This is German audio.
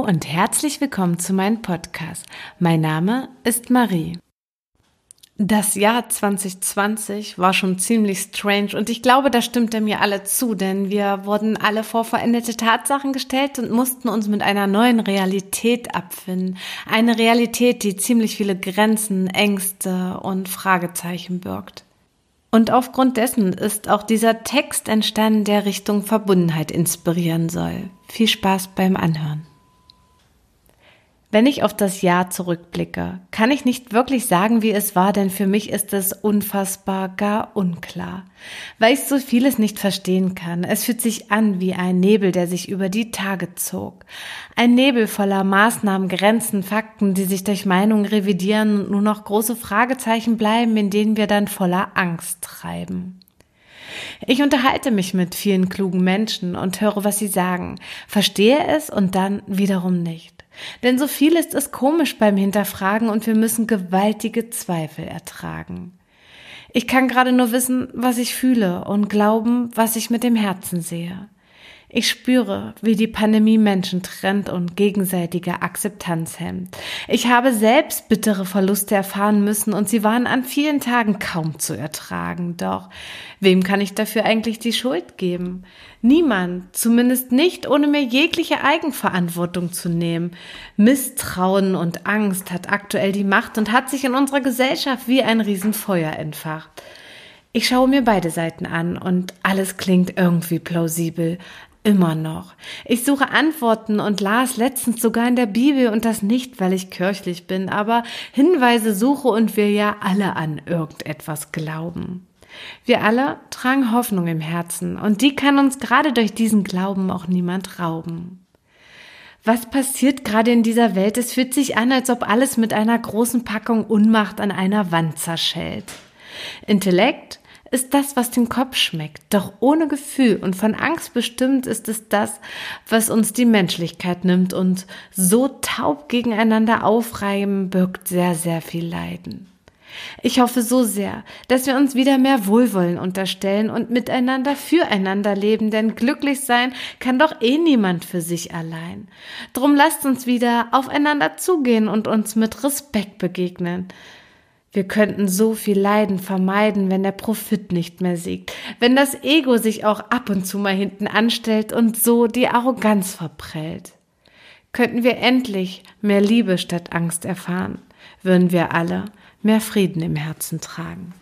und herzlich willkommen zu meinem Podcast. Mein Name ist Marie. Das Jahr 2020 war schon ziemlich strange und ich glaube, da stimmt er mir alle zu, denn wir wurden alle vor veränderte Tatsachen gestellt und mussten uns mit einer neuen Realität abfinden. Eine Realität, die ziemlich viele Grenzen, Ängste und Fragezeichen birgt. Und aufgrund dessen ist auch dieser Text entstanden, der Richtung Verbundenheit inspirieren soll. Viel Spaß beim Anhören. Wenn ich auf das Jahr zurückblicke, kann ich nicht wirklich sagen, wie es war, denn für mich ist es unfassbar gar unklar, weil ich so vieles nicht verstehen kann. Es fühlt sich an wie ein Nebel, der sich über die Tage zog. Ein Nebel voller Maßnahmen, Grenzen, Fakten, die sich durch Meinungen revidieren und nur noch große Fragezeichen bleiben, in denen wir dann voller Angst treiben. Ich unterhalte mich mit vielen klugen Menschen und höre, was sie sagen, verstehe es und dann wiederum nicht. Denn so viel ist es komisch beim Hinterfragen und wir müssen gewaltige Zweifel ertragen. Ich kann gerade nur wissen, was ich fühle und glauben, was ich mit dem Herzen sehe. Ich spüre, wie die Pandemie Menschen trennt und gegenseitige Akzeptanz hemmt. Ich habe selbst bittere Verluste erfahren müssen und sie waren an vielen Tagen kaum zu ertragen. Doch wem kann ich dafür eigentlich die Schuld geben? Niemand, zumindest nicht, ohne mir jegliche Eigenverantwortung zu nehmen. Misstrauen und Angst hat aktuell die Macht und hat sich in unserer Gesellschaft wie ein Riesenfeuer entfacht. Ich schaue mir beide Seiten an und alles klingt irgendwie plausibel. Immer noch. Ich suche Antworten und las letztens sogar in der Bibel und das nicht, weil ich kirchlich bin, aber Hinweise suche und wir ja alle an irgendetwas glauben. Wir alle tragen Hoffnung im Herzen und die kann uns gerade durch diesen Glauben auch niemand rauben. Was passiert gerade in dieser Welt? Es fühlt sich an, als ob alles mit einer großen Packung Unmacht an einer Wand zerschellt. Intellekt ist das, was dem Kopf schmeckt, doch ohne Gefühl und von Angst bestimmt ist es das, was uns die Menschlichkeit nimmt und so taub gegeneinander aufreiben birgt sehr, sehr viel Leiden. Ich hoffe so sehr, dass wir uns wieder mehr Wohlwollen unterstellen und miteinander füreinander leben, denn glücklich sein kann doch eh niemand für sich allein. Drum lasst uns wieder aufeinander zugehen und uns mit Respekt begegnen. Wir könnten so viel Leiden vermeiden, wenn der Profit nicht mehr siegt, wenn das Ego sich auch ab und zu mal hinten anstellt und so die Arroganz verprellt. Könnten wir endlich mehr Liebe statt Angst erfahren, würden wir alle mehr Frieden im Herzen tragen.